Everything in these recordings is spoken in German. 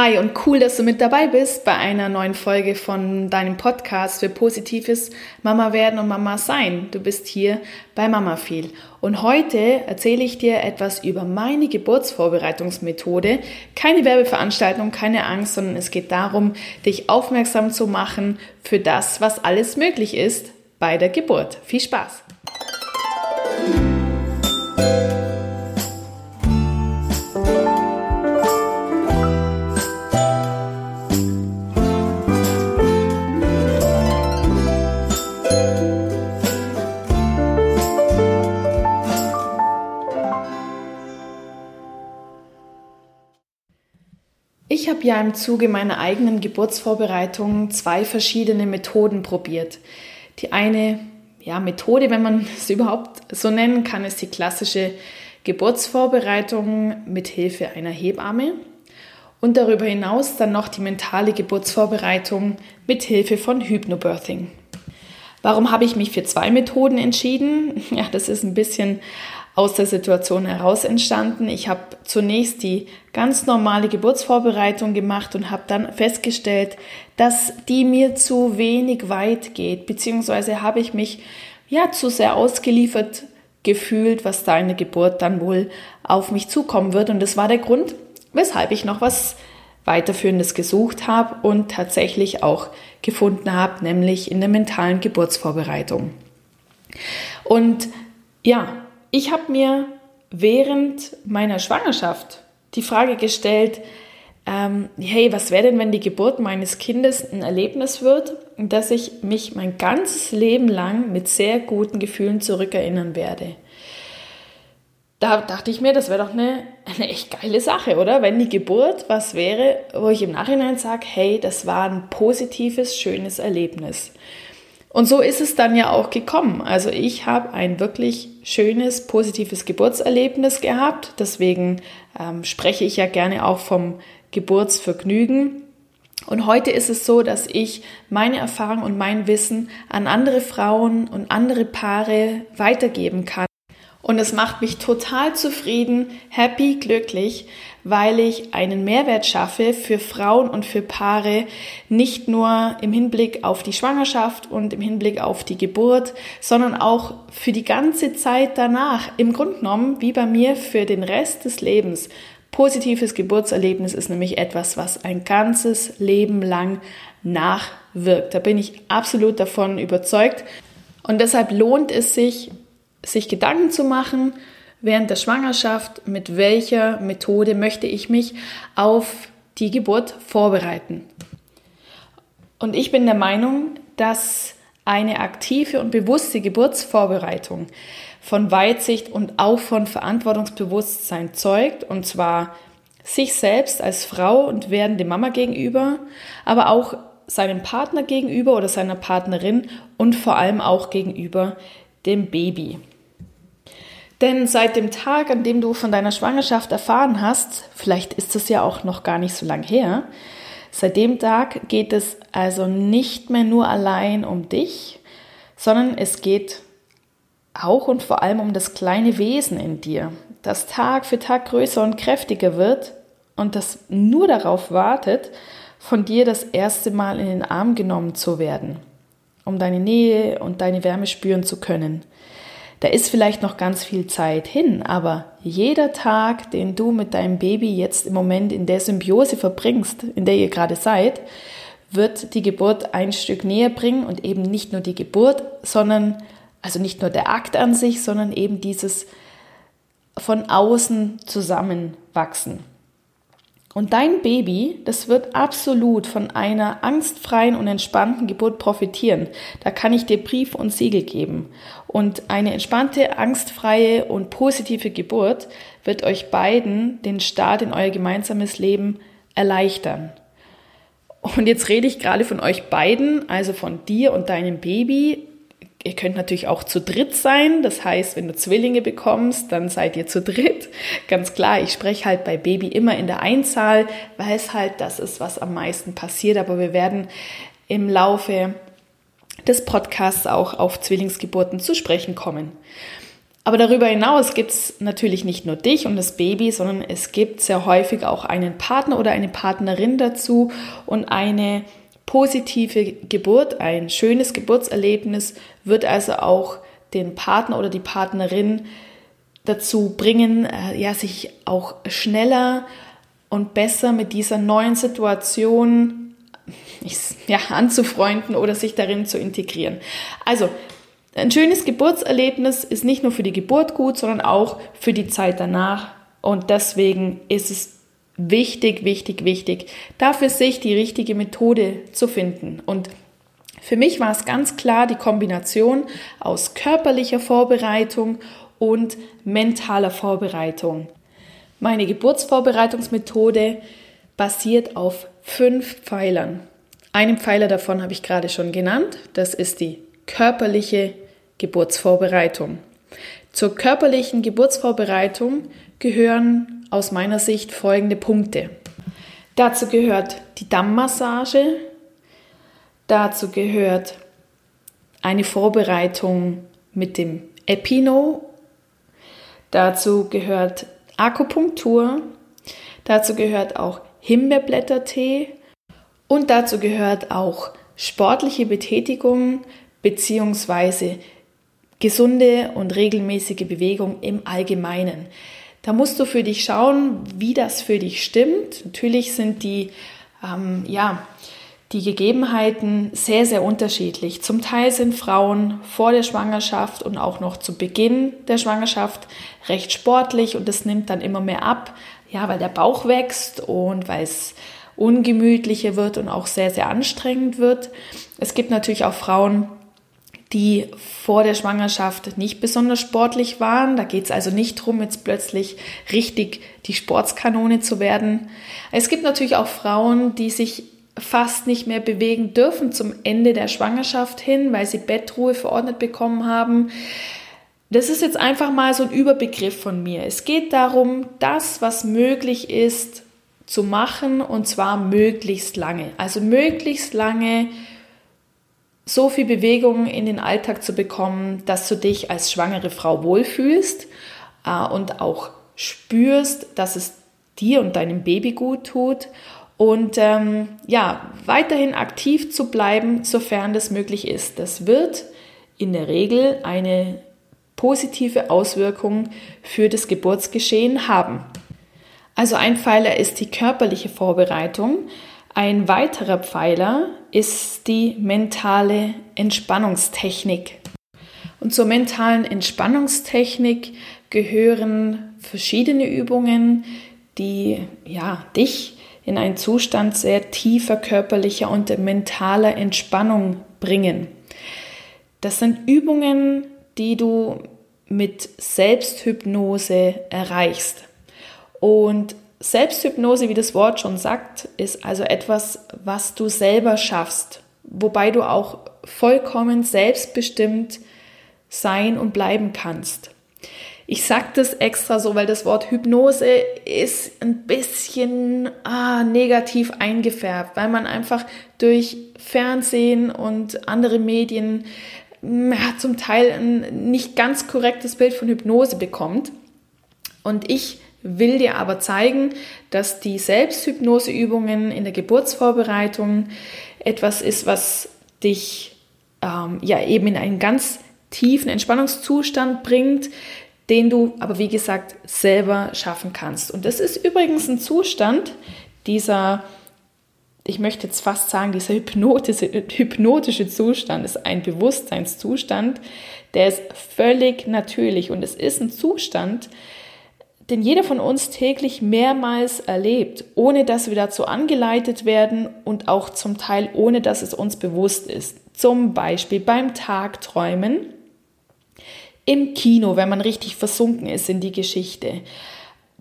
Hi und cool, dass du mit dabei bist bei einer neuen Folge von deinem Podcast für positives Mama werden und Mama sein. Du bist hier bei Mama viel. Und heute erzähle ich dir etwas über meine Geburtsvorbereitungsmethode. Keine Werbeveranstaltung, keine Angst, sondern es geht darum, dich aufmerksam zu machen für das, was alles möglich ist bei der Geburt. Viel Spaß! Habe ja im Zuge meiner eigenen Geburtsvorbereitung zwei verschiedene Methoden probiert. Die eine ja, Methode, wenn man es überhaupt so nennen kann, ist die klassische Geburtsvorbereitung mit Hilfe einer Hebamme und darüber hinaus dann noch die mentale Geburtsvorbereitung mit Hilfe von Hypnobirthing. Warum habe ich mich für zwei Methoden entschieden? Ja, das ist ein bisschen aus der Situation heraus entstanden. Ich habe zunächst die ganz normale Geburtsvorbereitung gemacht und habe dann festgestellt, dass die mir zu wenig weit geht, beziehungsweise habe ich mich ja zu sehr ausgeliefert gefühlt, was da in der Geburt dann wohl auf mich zukommen wird. Und das war der Grund, weshalb ich noch was weiterführendes gesucht habe und tatsächlich auch gefunden habe, nämlich in der mentalen Geburtsvorbereitung. Und ja, ich habe mir während meiner Schwangerschaft die Frage gestellt, ähm, hey, was wäre denn, wenn die Geburt meines Kindes ein Erlebnis wird, dass ich mich mein ganzes Leben lang mit sehr guten Gefühlen zurückerinnern werde? Da dachte ich mir, das wäre doch eine, eine echt geile Sache, oder? Wenn die Geburt was wäre, wo ich im Nachhinein sage, hey, das war ein positives, schönes Erlebnis. Und so ist es dann ja auch gekommen. Also ich habe ein wirklich schönes, positives Geburtserlebnis gehabt. Deswegen ähm, spreche ich ja gerne auch vom Geburtsvergnügen. Und heute ist es so, dass ich meine Erfahrung und mein Wissen an andere Frauen und andere Paare weitergeben kann. Und es macht mich total zufrieden, happy, glücklich, weil ich einen Mehrwert schaffe für Frauen und für Paare, nicht nur im Hinblick auf die Schwangerschaft und im Hinblick auf die Geburt, sondern auch für die ganze Zeit danach. Im Grunde genommen, wie bei mir, für den Rest des Lebens. Positives Geburtserlebnis ist nämlich etwas, was ein ganzes Leben lang nachwirkt. Da bin ich absolut davon überzeugt. Und deshalb lohnt es sich, sich Gedanken zu machen während der Schwangerschaft, mit welcher Methode möchte ich mich auf die Geburt vorbereiten. Und ich bin der Meinung, dass eine aktive und bewusste Geburtsvorbereitung von Weitsicht und auch von Verantwortungsbewusstsein zeugt, und zwar sich selbst als Frau und werdende Mama gegenüber, aber auch seinem Partner gegenüber oder seiner Partnerin und vor allem auch gegenüber dem Baby. Denn seit dem Tag, an dem du von deiner Schwangerschaft erfahren hast, vielleicht ist es ja auch noch gar nicht so lang her, seit dem Tag geht es also nicht mehr nur allein um dich, sondern es geht auch und vor allem um das kleine Wesen in dir, das Tag für Tag größer und kräftiger wird und das nur darauf wartet, von dir das erste Mal in den Arm genommen zu werden, um deine Nähe und deine Wärme spüren zu können. Da ist vielleicht noch ganz viel Zeit hin, aber jeder Tag, den du mit deinem Baby jetzt im Moment in der Symbiose verbringst, in der ihr gerade seid, wird die Geburt ein Stück näher bringen und eben nicht nur die Geburt, sondern also nicht nur der Akt an sich, sondern eben dieses von außen zusammenwachsen. Und dein Baby, das wird absolut von einer angstfreien und entspannten Geburt profitieren. Da kann ich dir Brief und Siegel geben. Und eine entspannte, angstfreie und positive Geburt wird euch beiden den Start in euer gemeinsames Leben erleichtern. Und jetzt rede ich gerade von euch beiden, also von dir und deinem Baby, Ihr könnt natürlich auch zu dritt sein. Das heißt, wenn du Zwillinge bekommst, dann seid ihr zu dritt. Ganz klar, ich spreche halt bei Baby immer in der Einzahl, weil es halt das ist, was am meisten passiert. Aber wir werden im Laufe des Podcasts auch auf Zwillingsgeburten zu sprechen kommen. Aber darüber hinaus gibt es natürlich nicht nur dich und das Baby, sondern es gibt sehr häufig auch einen Partner oder eine Partnerin dazu und eine positive Geburt, ein schönes Geburtserlebnis wird also auch den Partner oder die Partnerin dazu bringen, äh, ja, sich auch schneller und besser mit dieser neuen Situation ja, anzufreunden oder sich darin zu integrieren. Also ein schönes Geburtserlebnis ist nicht nur für die Geburt gut, sondern auch für die Zeit danach. Und deswegen ist es wichtig, wichtig, wichtig, dafür sich die richtige Methode zu finden. Und für mich war es ganz klar die Kombination aus körperlicher Vorbereitung und mentaler Vorbereitung. Meine Geburtsvorbereitungsmethode basiert auf fünf Pfeilern. Einen Pfeiler davon habe ich gerade schon genannt. Das ist die körperliche Geburtsvorbereitung. Zur körperlichen Geburtsvorbereitung gehören aus meiner Sicht folgende Punkte. Dazu gehört die Dammmassage, dazu gehört eine Vorbereitung mit dem Epino, dazu gehört Akupunktur, dazu gehört auch Himbeerblättertee und dazu gehört auch sportliche Betätigung bzw gesunde und regelmäßige Bewegung im Allgemeinen. Da musst du für dich schauen, wie das für dich stimmt. Natürlich sind die, ähm, ja, die Gegebenheiten sehr, sehr unterschiedlich. Zum Teil sind Frauen vor der Schwangerschaft und auch noch zu Beginn der Schwangerschaft recht sportlich und das nimmt dann immer mehr ab, ja, weil der Bauch wächst und weil es ungemütlicher wird und auch sehr, sehr anstrengend wird. Es gibt natürlich auch Frauen, die vor der Schwangerschaft nicht besonders sportlich waren. Da geht es also nicht darum, jetzt plötzlich richtig die Sportskanone zu werden. Es gibt natürlich auch Frauen, die sich fast nicht mehr bewegen dürfen zum Ende der Schwangerschaft hin, weil sie Bettruhe verordnet bekommen haben. Das ist jetzt einfach mal so ein Überbegriff von mir. Es geht darum, das, was möglich ist, zu machen und zwar möglichst lange. Also möglichst lange so viel Bewegung in den Alltag zu bekommen, dass du dich als schwangere Frau wohlfühlst äh, und auch spürst, dass es dir und deinem Baby gut tut und ähm, ja, weiterhin aktiv zu bleiben, sofern das möglich ist. Das wird in der Regel eine positive Auswirkung für das Geburtsgeschehen haben. Also ein Pfeiler ist die körperliche Vorbereitung. Ein weiterer Pfeiler ist die mentale Entspannungstechnik. Und zur mentalen Entspannungstechnik gehören verschiedene Übungen, die ja, dich in einen Zustand sehr tiefer körperlicher und mentaler Entspannung bringen. Das sind Übungen, die du mit Selbsthypnose erreichst. Und Selbsthypnose, wie das Wort schon sagt, ist also etwas, was du selber schaffst, wobei du auch vollkommen selbstbestimmt sein und bleiben kannst. Ich sage das extra so, weil das Wort Hypnose ist ein bisschen ah, negativ eingefärbt, weil man einfach durch Fernsehen und andere Medien ja, zum Teil ein nicht ganz korrektes Bild von Hypnose bekommt. Und ich will dir aber zeigen, dass die Selbsthypnoseübungen in der Geburtsvorbereitung etwas ist, was dich ähm, ja eben in einen ganz tiefen Entspannungszustand bringt, den du aber wie gesagt selber schaffen kannst. Und das ist übrigens ein Zustand dieser, ich möchte jetzt fast sagen, dieser hypnotische, hypnotische Zustand ist ein Bewusstseinszustand, der ist völlig natürlich und es ist ein Zustand, den jeder von uns täglich mehrmals erlebt, ohne dass wir dazu angeleitet werden und auch zum Teil ohne dass es uns bewusst ist. Zum Beispiel beim Tagträumen, im Kino, wenn man richtig versunken ist in die Geschichte,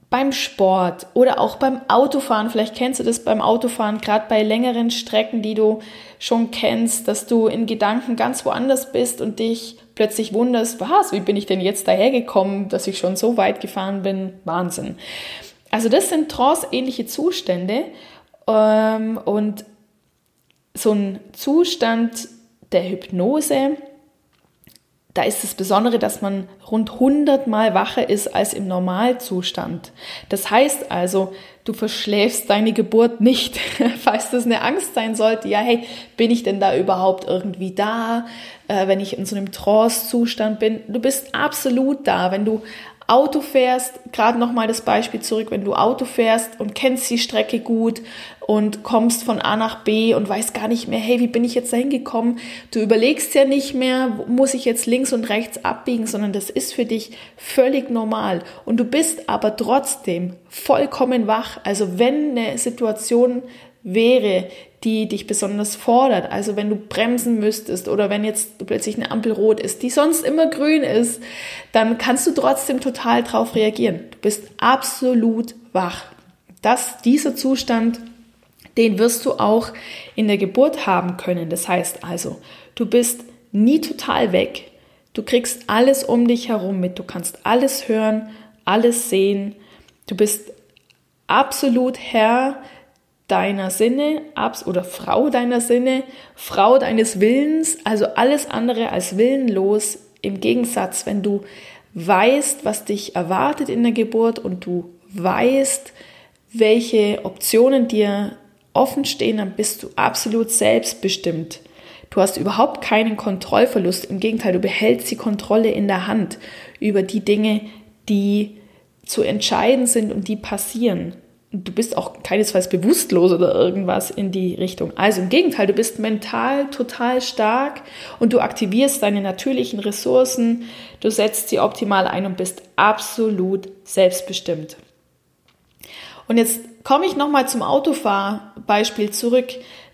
beim Sport oder auch beim Autofahren. Vielleicht kennst du das beim Autofahren, gerade bei längeren Strecken, die du schon kennst, dass du in Gedanken ganz woanders bist und dich plötzlich wunderst, was, wie bin ich denn jetzt dahergekommen, dass ich schon so weit gefahren bin? Wahnsinn. Also das sind trance-ähnliche Zustände ähm, und so ein Zustand der Hypnose, da ist das Besondere, dass man rund 100 Mal wacher ist als im Normalzustand. Das heißt also, du verschläfst deine Geburt nicht. Falls das eine Angst sein sollte, ja, hey, bin ich denn da überhaupt irgendwie da, äh, wenn ich in so einem Trance-Zustand bin? Du bist absolut da. Wenn du Auto fährst, gerade nochmal das Beispiel zurück, wenn du Auto fährst und kennst die Strecke gut und kommst von A nach B und weißt gar nicht mehr, hey, wie bin ich jetzt da hingekommen? Du überlegst ja nicht mehr, muss ich jetzt links und rechts abbiegen, sondern das ist für dich völlig normal. Und du bist aber trotzdem vollkommen wach. Also wenn eine Situation wäre, die dich besonders fordert. Also wenn du bremsen müsstest oder wenn jetzt plötzlich eine Ampel rot ist, die sonst immer grün ist, dann kannst du trotzdem total drauf reagieren. Du bist absolut wach. Das, dieser Zustand, den wirst du auch in der Geburt haben können. Das heißt also, du bist nie total weg. Du kriegst alles um dich herum mit. Du kannst alles hören, alles sehen. Du bist absolut Herr deiner Sinne oder Frau deiner Sinne, Frau deines Willens, also alles andere als willenlos. Im Gegensatz, wenn du weißt, was dich erwartet in der Geburt und du weißt, welche Optionen dir offen stehen, dann bist du absolut selbstbestimmt. Du hast überhaupt keinen Kontrollverlust. Im Gegenteil, du behältst die Kontrolle in der Hand über die Dinge, die zu entscheiden sind und die passieren du bist auch keinesfalls bewusstlos oder irgendwas in die Richtung. Also im Gegenteil, du bist mental total stark und du aktivierst deine natürlichen Ressourcen, du setzt sie optimal ein und bist absolut selbstbestimmt. Und jetzt komme ich nochmal zum Autofahrbeispiel zurück.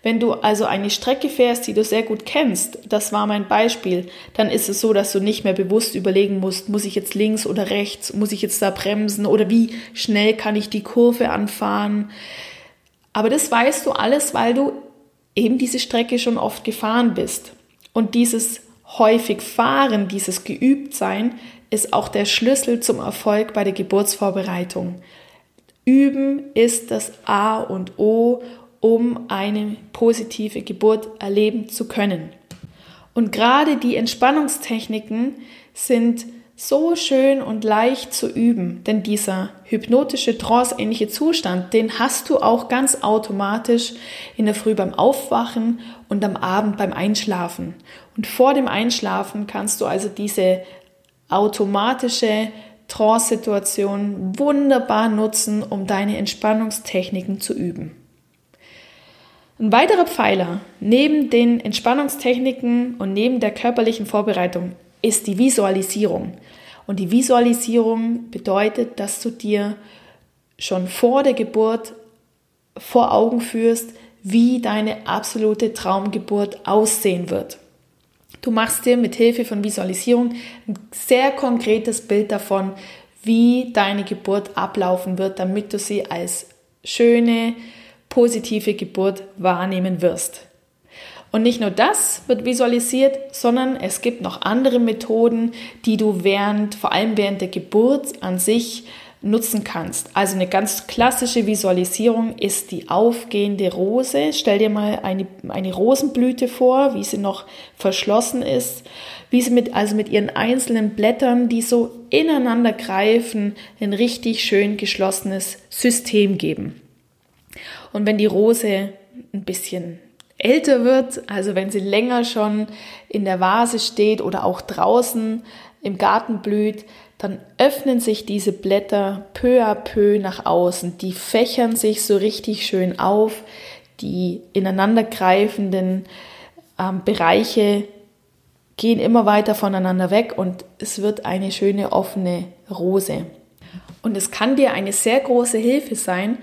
Wenn du also eine Strecke fährst, die du sehr gut kennst, das war mein Beispiel, dann ist es so, dass du nicht mehr bewusst überlegen musst, muss ich jetzt links oder rechts, muss ich jetzt da bremsen oder wie schnell kann ich die Kurve anfahren. Aber das weißt du alles, weil du eben diese Strecke schon oft gefahren bist. Und dieses häufig Fahren, dieses Geübtsein ist auch der Schlüssel zum Erfolg bei der Geburtsvorbereitung. Üben ist das A und O um eine positive Geburt erleben zu können. Und gerade die Entspannungstechniken sind so schön und leicht zu üben, denn dieser hypnotische tranceähnliche Zustand, den hast du auch ganz automatisch in der Früh beim Aufwachen und am Abend beim Einschlafen. Und vor dem Einschlafen kannst du also diese automatische Trance-Situation wunderbar nutzen, um deine Entspannungstechniken zu üben. Ein weiterer Pfeiler neben den Entspannungstechniken und neben der körperlichen Vorbereitung ist die Visualisierung. Und die Visualisierung bedeutet, dass du dir schon vor der Geburt vor Augen führst, wie deine absolute Traumgeburt aussehen wird. Du machst dir mit Hilfe von Visualisierung ein sehr konkretes Bild davon, wie deine Geburt ablaufen wird, damit du sie als schöne, positive Geburt wahrnehmen wirst. Und nicht nur das wird visualisiert, sondern es gibt noch andere Methoden, die du während, vor allem während der Geburt an sich nutzen kannst. Also eine ganz klassische Visualisierung ist die aufgehende Rose. Stell dir mal eine, eine Rosenblüte vor, wie sie noch verschlossen ist, wie sie mit, also mit ihren einzelnen Blättern, die so ineinander greifen, ein richtig schön geschlossenes System geben. Und wenn die Rose ein bisschen älter wird, also wenn sie länger schon in der Vase steht oder auch draußen im Garten blüht, dann öffnen sich diese Blätter peu à peu nach außen. Die fächern sich so richtig schön auf. Die ineinandergreifenden ähm, Bereiche gehen immer weiter voneinander weg und es wird eine schöne offene Rose. Und es kann dir eine sehr große Hilfe sein,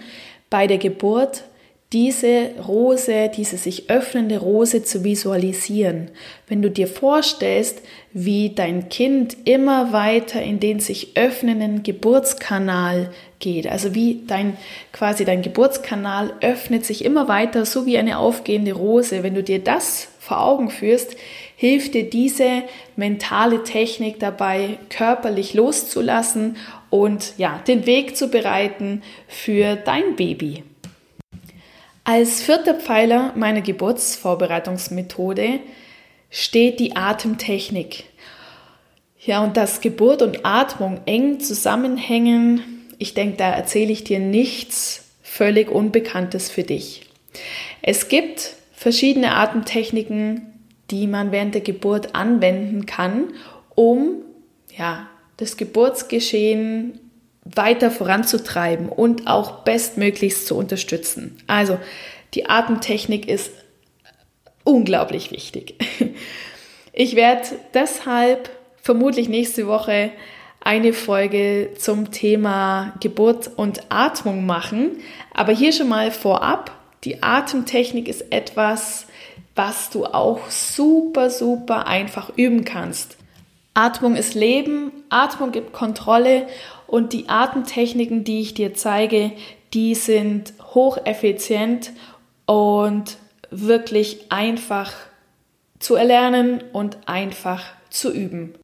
bei der Geburt diese Rose, diese sich öffnende Rose zu visualisieren. Wenn du dir vorstellst, wie dein Kind immer weiter in den sich öffnenden Geburtskanal geht, also wie dein quasi dein Geburtskanal öffnet sich immer weiter, so wie eine aufgehende Rose. Wenn du dir das vor Augen führst, hilft dir diese mentale Technik dabei, körperlich loszulassen und ja, den Weg zu bereiten für dein Baby. Als vierter Pfeiler meiner Geburtsvorbereitungsmethode steht die Atemtechnik. Ja, und dass Geburt und Atmung eng zusammenhängen, ich denke, da erzähle ich dir nichts völlig Unbekanntes für dich. Es gibt verschiedene Atemtechniken, die man während der Geburt anwenden kann, um ja, das Geburtsgeschehen weiter voranzutreiben und auch bestmöglichst zu unterstützen. Also die Atemtechnik ist unglaublich wichtig. Ich werde deshalb vermutlich nächste Woche eine Folge zum Thema Geburt und Atmung machen. Aber hier schon mal vorab, die Atemtechnik ist etwas, was du auch super, super einfach üben kannst. Atmung ist Leben, Atmung gibt Kontrolle und die Atemtechniken, die ich dir zeige, die sind hocheffizient und wirklich einfach zu erlernen und einfach zu üben.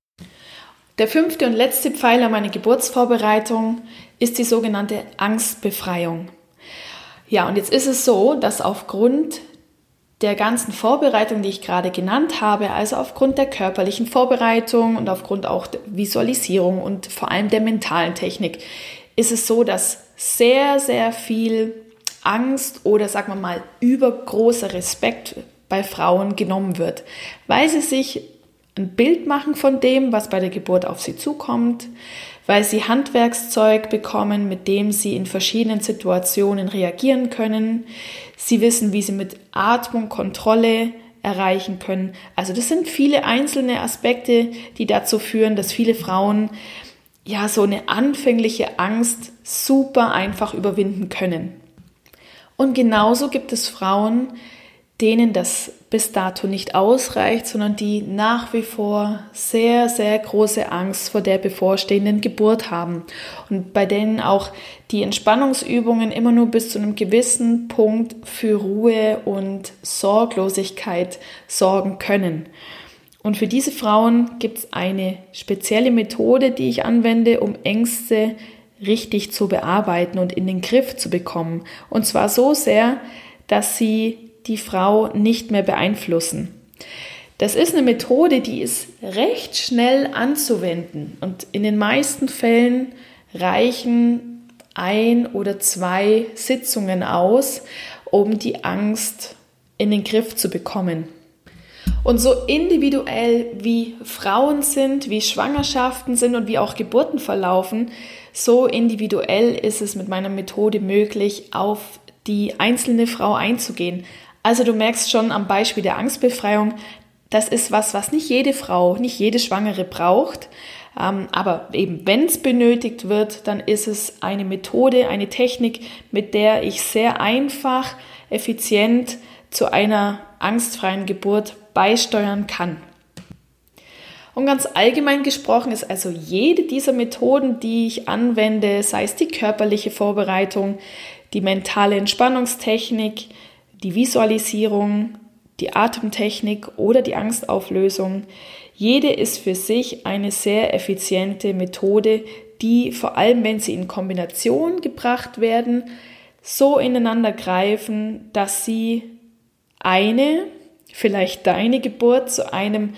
Der fünfte und letzte Pfeiler meiner Geburtsvorbereitung ist die sogenannte Angstbefreiung. Ja, und jetzt ist es so, dass aufgrund der ganzen Vorbereitung, die ich gerade genannt habe, also aufgrund der körperlichen Vorbereitung und aufgrund auch der Visualisierung und vor allem der mentalen Technik, ist es so, dass sehr, sehr viel Angst oder sagen wir mal übergroßer Respekt bei Frauen genommen wird, weil sie sich ein Bild machen von dem, was bei der Geburt auf sie zukommt, weil sie Handwerkszeug bekommen, mit dem sie in verschiedenen Situationen reagieren können. Sie wissen, wie sie mit Atmung Kontrolle erreichen können. Also das sind viele einzelne Aspekte, die dazu führen, dass viele Frauen ja so eine anfängliche Angst super einfach überwinden können. Und genauso gibt es Frauen, denen das bis dato nicht ausreicht, sondern die nach wie vor sehr, sehr große Angst vor der bevorstehenden Geburt haben und bei denen auch die Entspannungsübungen immer nur bis zu einem gewissen Punkt für Ruhe und Sorglosigkeit sorgen können. Und für diese Frauen gibt es eine spezielle Methode, die ich anwende, um Ängste richtig zu bearbeiten und in den Griff zu bekommen. Und zwar so sehr, dass sie die Frau nicht mehr beeinflussen. Das ist eine Methode, die ist recht schnell anzuwenden und in den meisten Fällen reichen ein oder zwei Sitzungen aus, um die Angst in den Griff zu bekommen. Und so individuell wie Frauen sind, wie Schwangerschaften sind und wie auch Geburten verlaufen, so individuell ist es mit meiner Methode möglich, auf die einzelne Frau einzugehen. Also du merkst schon am Beispiel der Angstbefreiung, das ist was, was nicht jede Frau, nicht jede Schwangere braucht. Ähm, aber eben, wenn es benötigt wird, dann ist es eine Methode, eine Technik, mit der ich sehr einfach, effizient zu einer angstfreien Geburt beisteuern kann. Und ganz allgemein gesprochen ist also jede dieser Methoden, die ich anwende, sei es die körperliche Vorbereitung, die mentale Entspannungstechnik, die Visualisierung, die Atemtechnik oder die Angstauflösung. Jede ist für sich eine sehr effiziente Methode, die vor allem, wenn sie in Kombination gebracht werden, so ineinander greifen, dass sie eine, vielleicht deine Geburt zu einem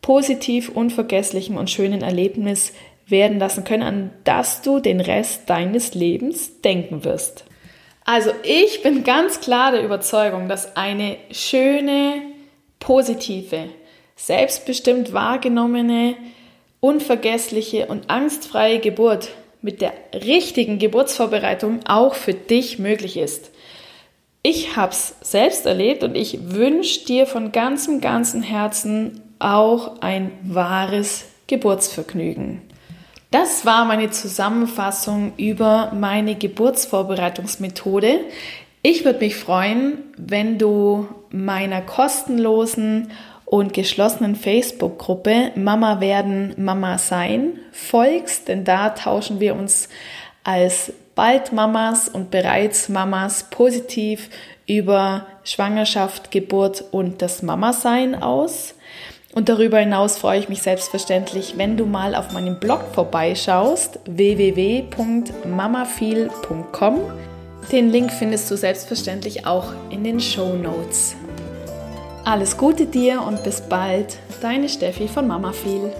positiv, unvergesslichen und schönen Erlebnis werden lassen können, an das du den Rest deines Lebens denken wirst. Also ich bin ganz klar der Überzeugung, dass eine schöne, positive, selbstbestimmt wahrgenommene, unvergessliche und angstfreie Geburt mit der richtigen Geburtsvorbereitung auch für dich möglich ist. Ich habe es selbst erlebt und ich wünsche dir von ganzem, ganzem Herzen auch ein wahres Geburtsvergnügen. Das war meine Zusammenfassung über meine Geburtsvorbereitungsmethode. Ich würde mich freuen, wenn du meiner kostenlosen und geschlossenen Facebook-Gruppe Mama werden, Mama sein folgst, denn da tauschen wir uns als bald Mamas und bereits Mamas positiv über Schwangerschaft, Geburt und das Mama-Sein aus. Und darüber hinaus freue ich mich selbstverständlich, wenn du mal auf meinem Blog vorbeischaust, www.mamafeel.com. Den Link findest du selbstverständlich auch in den Show Notes. Alles Gute dir und bis bald, deine Steffi von Mamafeel.